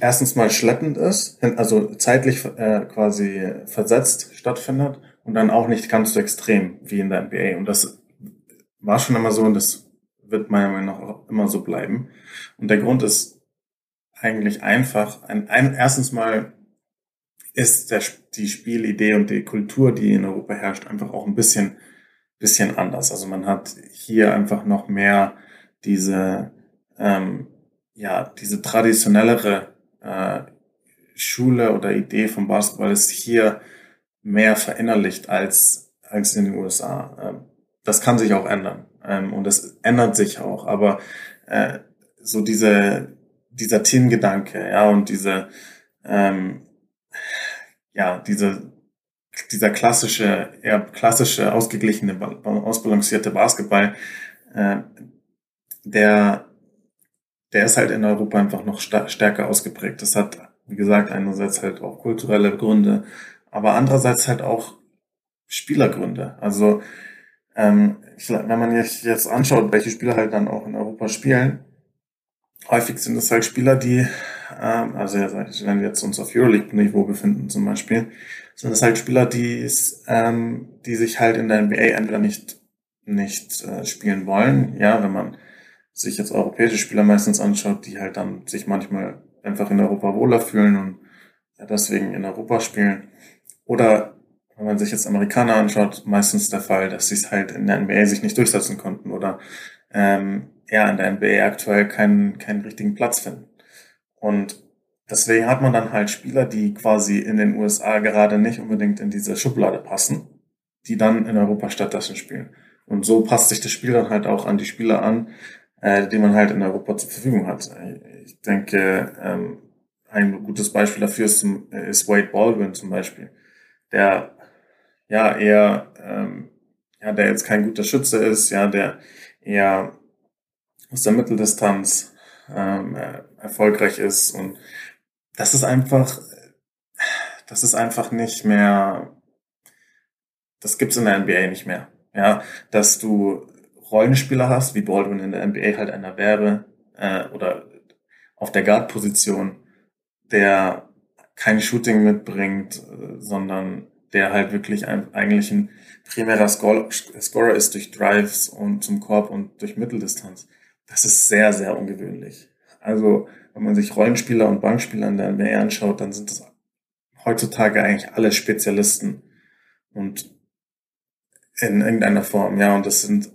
[SPEAKER 2] erstens mal schleppend ist, also zeitlich äh, quasi versetzt stattfindet und dann auch nicht ganz so extrem wie in der NBA. Und das war schon immer so und das wird meiner Meinung nach auch immer so bleiben. Und der Grund ist eigentlich einfach. Ein, ein, erstens mal ist der, die Spielidee und die Kultur, die in Europa herrscht, einfach auch ein bisschen, bisschen anders. Also man hat hier einfach noch mehr diese ähm, ja, diese traditionellere äh, Schule oder Idee vom Basketball ist hier mehr verinnerlicht als, als in den USA. Ähm, das kann sich auch ändern. Ähm, und das ändert sich auch. Aber äh, so diese, dieser Teamgedanke, ja, und diese, ähm, ja, diese, dieser klassische, eher klassische, ausgeglichene, ausbalancierte Basketball, äh, der der ist halt in Europa einfach noch stärker ausgeprägt. Das hat, wie gesagt, einerseits halt auch kulturelle Gründe, aber andererseits halt auch Spielergründe. Also ähm, wenn man sich jetzt anschaut, welche Spieler halt dann auch in Europa spielen, häufig sind es halt Spieler, die, ähm, also wenn wir jetzt uns auf Euroleague-Niveau befinden zum Beispiel, sind es halt Spieler, die, ähm, die sich halt in der NBA entweder nicht nicht äh, spielen wollen, ja, wenn man sich jetzt europäische Spieler meistens anschaut, die halt dann sich manchmal einfach in Europa wohler fühlen und deswegen in Europa spielen. Oder wenn man sich jetzt Amerikaner anschaut, meistens der Fall, dass sie es halt in der NBA sich nicht durchsetzen konnten oder ähm, ja, in der NBA aktuell keinen, keinen richtigen Platz finden. Und deswegen hat man dann halt Spieler, die quasi in den USA gerade nicht unbedingt in diese Schublade passen, die dann in Europa stattdessen spielen. Und so passt sich das Spiel dann halt auch an die Spieler an, äh, die man halt in Europa zur Verfügung hat. Ich denke, ähm, ein gutes Beispiel dafür ist, ist Wade Baldwin zum Beispiel, der ja eher, ähm, ja, der jetzt kein guter Schütze ist, ja, der eher aus der Mitteldistanz ähm, erfolgreich ist und das ist einfach, das ist einfach nicht mehr, das gibt's in der NBA nicht mehr. Ja, dass du Rollenspieler hast, wie Baldwin in der NBA halt einer wäre, äh, oder auf der Guard-Position, der kein Shooting mitbringt, äh, sondern der halt wirklich ein, eigentlich ein primärer Scorer, ist durch Drives und zum Korb und durch Mitteldistanz. Das ist sehr, sehr ungewöhnlich. Also, wenn man sich Rollenspieler und Bankspieler in der NBA anschaut, dann sind das heutzutage eigentlich alle Spezialisten und in irgendeiner Form, ja, und das sind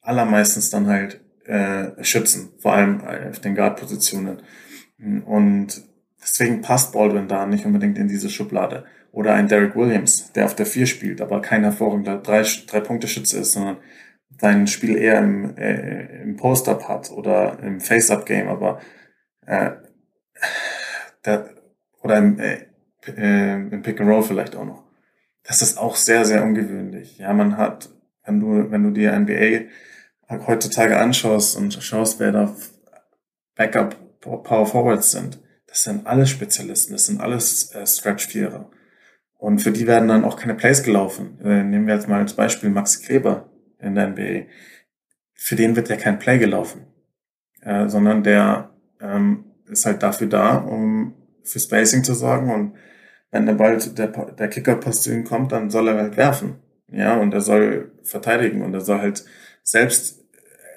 [SPEAKER 2] allermeistens dann halt äh, schützen, vor allem auf den Guard-Positionen. Und deswegen passt Baldwin da nicht unbedingt in diese Schublade. Oder ein Derek Williams, der auf der vier spielt, aber kein hervorragender drei, drei Punkte Schütze ist, sondern sein Spiel eher im, äh, im Post-Up hat oder im Face-Up-Game, aber äh, der, oder im, äh, äh, im Pick and Roll vielleicht auch noch. Das ist auch sehr, sehr ungewöhnlich. Ja, man hat, wenn du, wenn du dir NBA heutzutage anschaust und schaust, wer da Backup Power Forwards sind, das sind alles Spezialisten, das sind alles äh, Stretch-Vierer. Und für die werden dann auch keine Plays gelaufen. Äh, nehmen wir jetzt mal als Beispiel Max Kleber in der NBA. Für den wird ja kein Play gelaufen, äh, sondern der ähm, ist halt dafür da, um für Spacing zu sorgen. Und wenn der Ball, der, der Kicker-Post zu ihm kommt, dann soll er halt werfen. Ja, und er soll verteidigen und er soll halt selbst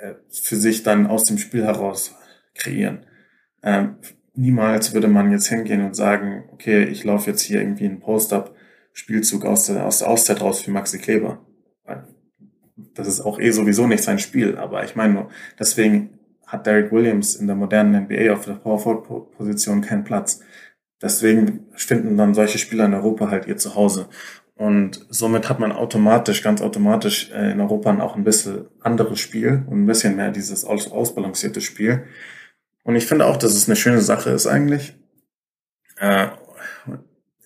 [SPEAKER 2] äh, für sich dann aus dem Spiel heraus kreieren. Ähm, niemals würde man jetzt hingehen und sagen, okay, ich laufe jetzt hier irgendwie einen Post-Up-Spielzug aus der, aus der Auszeit raus für Maxi Kleber. Das ist auch eh sowieso nicht sein Spiel, aber ich meine nur, deswegen hat Derek Williams in der modernen NBA auf der Power-Forward-Position keinen Platz. Deswegen finden dann solche Spieler in Europa halt ihr Zuhause. Und somit hat man automatisch, ganz automatisch äh, in Europa auch ein bisschen anderes Spiel und ein bisschen mehr dieses aus ausbalancierte Spiel. Und ich finde auch, dass es eine schöne Sache ist eigentlich. Äh,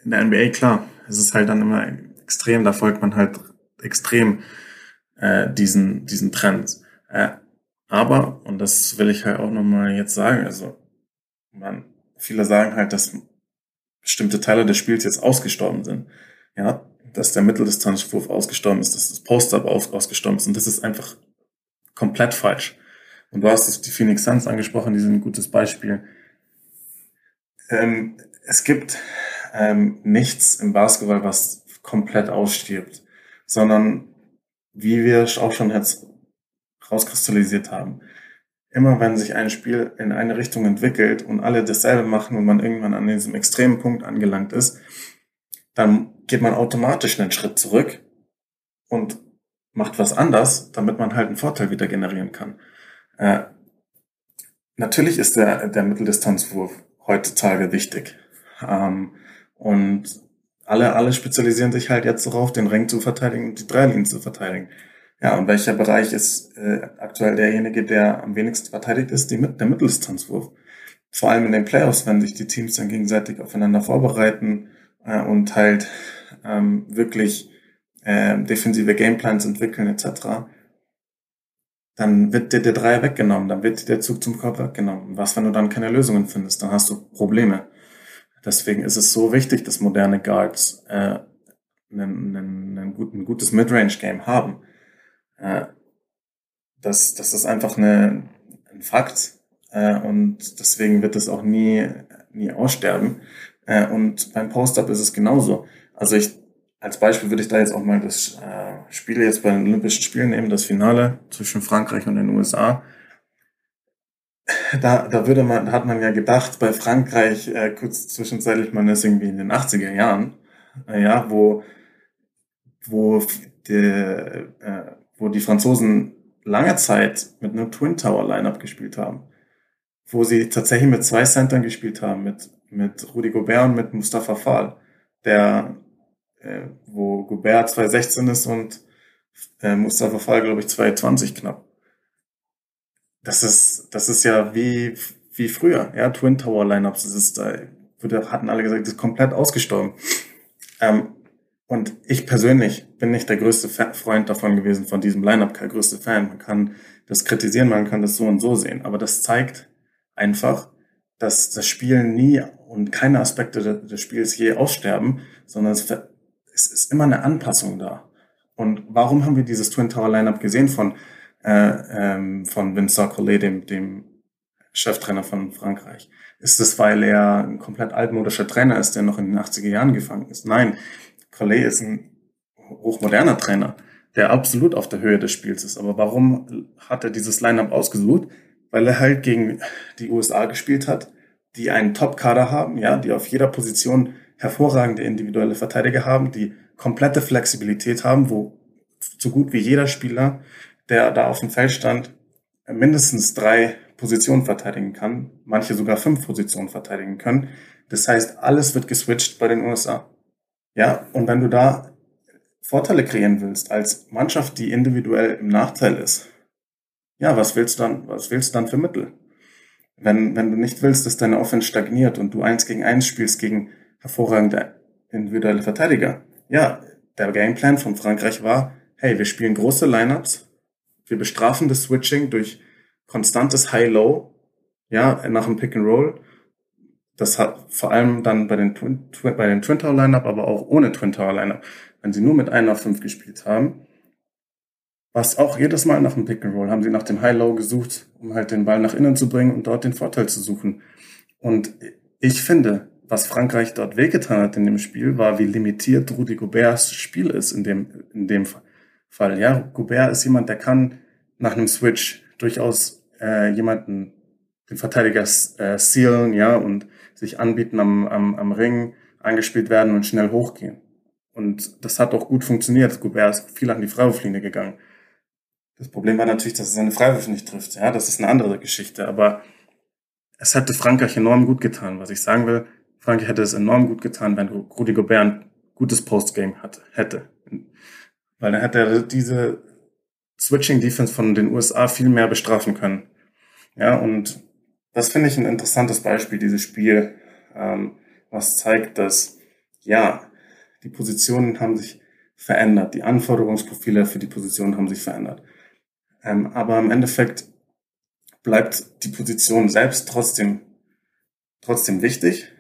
[SPEAKER 2] in der NBA, klar, es ist halt dann immer extrem, da folgt man halt extrem äh, diesen, diesen Trends. Äh, aber, und das will ich halt auch nochmal jetzt sagen, also man, viele sagen halt, dass bestimmte Teile des Spiels jetzt ausgestorben sind. Ja, dass der Mitteldistanzwurf ausgestorben ist, dass das Post-Up ausgestorben ist und das ist einfach komplett falsch. Und du hast die Phoenix Suns angesprochen, die sind ein gutes Beispiel. Ähm, es gibt ähm, nichts im Basketball, was komplett ausstirbt, sondern wie wir auch schon jetzt rauskristallisiert haben, immer wenn sich ein Spiel in eine Richtung entwickelt und alle dasselbe machen und man irgendwann an diesem extremen Punkt angelangt ist, dann geht man automatisch einen Schritt zurück und macht was anders, damit man halt einen Vorteil wieder generieren kann. Äh, natürlich ist der, der Mitteldistanzwurf heutzutage wichtig. Ähm, und alle, alle spezialisieren sich halt jetzt darauf, den Ring zu verteidigen und die Dreierlinien zu verteidigen. Ja, und welcher Bereich ist äh, aktuell derjenige, der am wenigsten verteidigt ist? Die, der Mitteldistanzwurf. Vor allem in den Playoffs, wenn sich die Teams dann gegenseitig aufeinander vorbereiten äh, und halt ähm, wirklich äh, defensive Gameplans entwickeln etc., dann wird dir der Dreier weggenommen, dann wird dir der Zug zum Korb weggenommen. Was, wenn du dann keine Lösungen findest? Dann hast du Probleme. Deswegen ist es so wichtig, dass moderne Guards äh, ein, ein, ein, gut, ein gutes Midrange-Game haben. Äh, das, das ist einfach eine, ein Fakt äh, und deswegen wird es auch nie, nie aussterben. Äh, und beim Post-Up ist es genauso. Also ich, als Beispiel würde ich da jetzt auch mal das äh, Spiel jetzt bei den Olympischen Spielen nehmen, das Finale zwischen Frankreich und den USA. Da, da würde man, hat man ja gedacht, bei Frankreich, äh, kurz zwischenzeitlich, man ist irgendwie in den 80er Jahren, äh, ja, wo, wo die, äh, wo die Franzosen lange Zeit mit einem Twin Tower Lineup gespielt haben, wo sie tatsächlich mit zwei Centern gespielt haben, mit, mit Rudi Gobert und mit Mustafa Fall, der, äh, wo Gobert 216 ist und äh, Mustafa Fall, glaube ich, 220 knapp. Das ist, das ist ja wie, wie früher, ja, Twin Tower Lineups, das ist da, hatten alle gesagt, das ist komplett ausgestorben. Ähm, und ich persönlich bin nicht der größte Freund davon gewesen, von diesem Line-Up, kein größter Fan. Man kann das kritisieren, man kann das so und so sehen. Aber das zeigt einfach, dass das Spiel nie und keine Aspekte des Spiels je aussterben, sondern es, ist immer eine Anpassung da. Und warum haben wir dieses Twin Tower Lineup gesehen von, äh, ähm, von Vincent Collet, dem, dem Cheftrainer von Frankreich? Ist es, weil er ein komplett altmodischer Trainer ist, der noch in den 80er Jahren gefangen ist? Nein, Collet ist ein hochmoderner Trainer, der absolut auf der Höhe des Spiels ist. Aber warum hat er dieses Lineup ausgesucht? Weil er halt gegen die USA gespielt hat, die einen Top-Kader haben, ja, die auf jeder Position hervorragende individuelle Verteidiger haben, die komplette Flexibilität haben, wo so gut wie jeder Spieler, der da auf dem Feld stand, mindestens drei Positionen verteidigen kann, manche sogar fünf Positionen verteidigen können. Das heißt, alles wird geswitcht bei den USA. Ja, und wenn du da Vorteile kreieren willst als Mannschaft, die individuell im Nachteil ist, ja, was willst du dann, was willst du dann für Mittel? Wenn, wenn du nicht willst, dass deine Offense stagniert und du eins gegen eins spielst gegen hervorragende individuelle Verteidiger. Ja, der Gameplan von Frankreich war, hey, wir spielen große Lineups, wir bestrafen das Switching durch konstantes High-Low, ja, nach dem Pick and Roll das hat vor allem dann bei den Twin, bei den Twin Tower Lineup, aber auch ohne Twin Tower Lineup, wenn sie nur mit einer auf fünf gespielt haben, was auch jedes Mal nach dem Pick and Roll haben sie nach dem High Low gesucht, um halt den Ball nach innen zu bringen und dort den Vorteil zu suchen. Und ich finde, was Frankreich dort wehgetan hat in dem Spiel, war, wie limitiert Rudi Goberts Spiel ist in dem, in dem Fall. Ja, Gobert ist jemand, der kann nach einem Switch durchaus äh, jemanden, den Verteidiger äh, sealen, ja, und sich anbieten am, am, am Ring, angespielt werden und schnell hochgehen. Und das hat auch gut funktioniert. Gobert ist viel an die Freiwurflinie gegangen. Das Problem war natürlich, dass er seine Freiwürfe nicht trifft. Ja, das ist eine andere Geschichte. Aber es hätte Frankreich enorm gut getan. Was ich sagen will, Frankreich hätte es enorm gut getan, wenn Rudi Gobert ein gutes Postgame hat, hätte. Weil dann hätte er diese Switching Defense von den USA viel mehr bestrafen können. Ja, und das finde ich ein interessantes Beispiel, dieses Spiel, ähm, was zeigt, dass ja, die Positionen haben sich verändert. Die Anforderungsprofile für die Position haben sich verändert. Ähm, aber im Endeffekt bleibt die Position selbst trotzdem, trotzdem wichtig.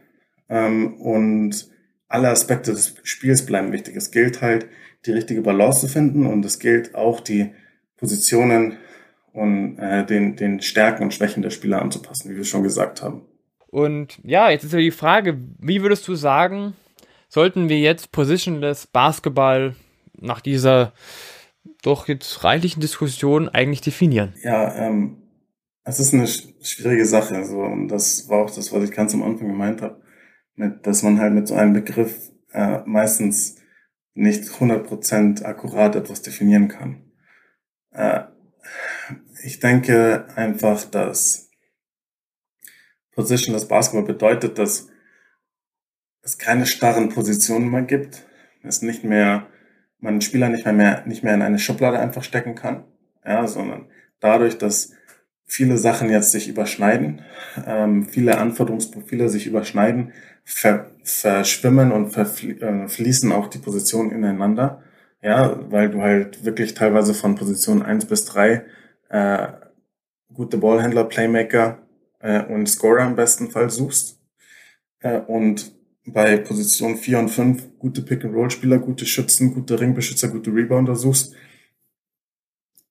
[SPEAKER 2] Ähm, und alle Aspekte des Spiels bleiben wichtig. Es gilt halt, die richtige Balance zu finden und es gilt auch, die Positionen und äh, den, den Stärken und Schwächen der Spieler anzupassen, wie wir schon gesagt haben.
[SPEAKER 1] Und ja, jetzt ist ja die Frage, wie würdest du sagen, sollten wir jetzt Positionless Basketball nach dieser doch jetzt reichlichen Diskussion eigentlich definieren?
[SPEAKER 2] Ja, ähm, es ist eine schwierige Sache. Also, und das war auch das, was ich ganz am Anfang gemeint habe, dass man halt mit so einem Begriff äh, meistens nicht 100% akkurat etwas definieren kann. Äh, ich denke einfach, dass Positionless Basketball bedeutet, dass es keine starren Positionen mehr gibt. Es nicht mehr, man Spieler nicht mehr, mehr, nicht mehr in eine Schublade einfach stecken kann, ja, sondern dadurch, dass viele Sachen jetzt sich überschneiden, ähm, viele Anforderungsprofile sich überschneiden, ver, verschwimmen und verfließen äh, auch die Positionen ineinander. Ja, weil du halt wirklich teilweise von Position 1 bis 3 äh, gute Ballhändler, Playmaker äh, und Scorer im besten Fall suchst. Äh, und bei Position 4 und 5 gute Pick-and-Roll-Spieler, gute Schützen, gute Ringbeschützer, gute Rebounder suchst,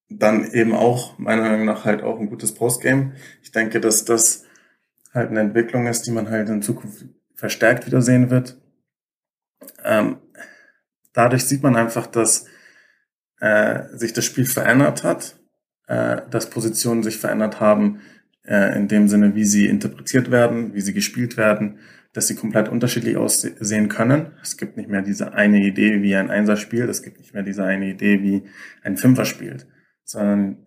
[SPEAKER 2] dann eben auch, meiner Meinung nach, halt auch ein gutes Postgame. Ich denke, dass das halt eine Entwicklung ist, die man halt in Zukunft verstärkt wiedersehen wird. Ähm, dadurch sieht man einfach, dass äh, sich das Spiel verändert hat, äh, dass Positionen sich verändert haben, äh, in dem Sinne, wie sie interpretiert werden, wie sie gespielt werden, dass sie komplett unterschiedlich aussehen können. Es gibt nicht mehr diese eine Idee, wie ein Einser spielt, es gibt nicht mehr diese eine Idee, wie ein Fünfer spielt, sondern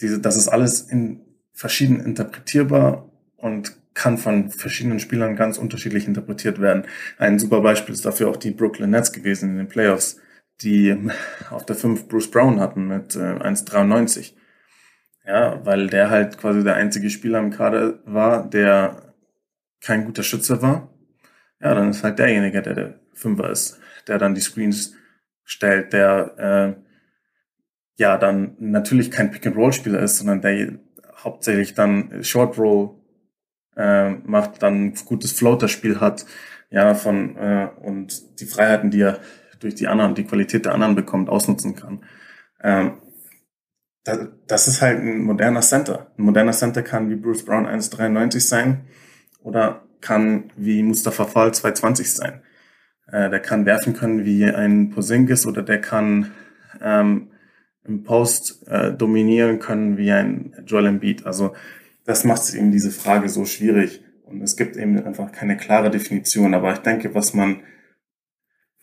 [SPEAKER 2] diese, das ist alles in verschieden interpretierbar und kann von verschiedenen Spielern ganz unterschiedlich interpretiert werden. Ein super Beispiel ist dafür auch die Brooklyn Nets gewesen in den Playoffs, die auf der 5 Bruce Brown hatten mit äh, 1,93. Ja, weil der halt quasi der einzige Spieler im Kader war, der kein guter Schütze war. Ja, dann ist halt derjenige, der der Fünfer ist, der dann die Screens stellt, der äh, ja dann natürlich kein Pick-and-Roll-Spieler ist, sondern der hauptsächlich dann Short Roll äh, macht, dann ein gutes Floater-Spiel hat, ja, von äh, und die Freiheiten, die er durch die anderen, die Qualität der anderen bekommt, ausnutzen kann. Ähm, das, ist halt ein moderner Center. Ein moderner Center kann wie Bruce Brown 1,93 sein oder kann wie Mustafa Fall 220 sein. Äh, der kann werfen können wie ein Posingis oder der kann ähm, im Post äh, dominieren können wie ein Joel Embiid. Also das macht eben diese Frage so schwierig. Und es gibt eben einfach keine klare Definition. Aber ich denke, was man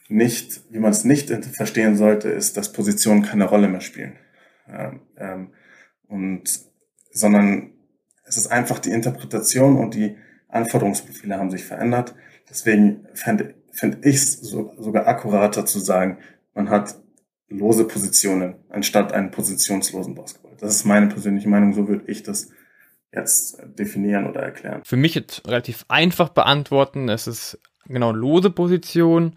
[SPEAKER 2] nicht, wie man es nicht verstehen sollte, ist, dass Positionen keine Rolle mehr spielen. Ähm, ähm, und, sondern es ist einfach die Interpretation und die Anforderungsprofile haben sich verändert. Deswegen fände find ich es so, sogar akkurater zu sagen, man hat lose Positionen anstatt einen positionslosen Basketball. Das ist meine persönliche Meinung, so würde ich das jetzt definieren oder erklären.
[SPEAKER 1] Für mich jetzt relativ einfach beantworten. Es ist genau lose Position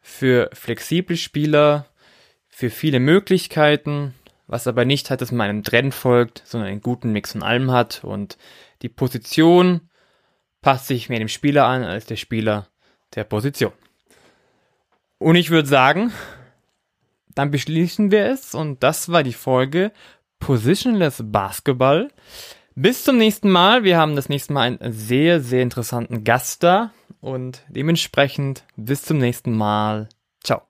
[SPEAKER 1] für flexible Spieler, für viele Möglichkeiten, was aber nicht hat, dass man einem Trend folgt, sondern einen guten Mix von allem hat und die Position passt sich mehr dem Spieler an als der Spieler der Position. Und ich würde sagen, dann beschließen wir es und das war die Folge Positionless Basketball. Bis zum nächsten Mal. Wir haben das nächste Mal einen sehr, sehr interessanten Gast da und dementsprechend bis zum nächsten Mal. Ciao.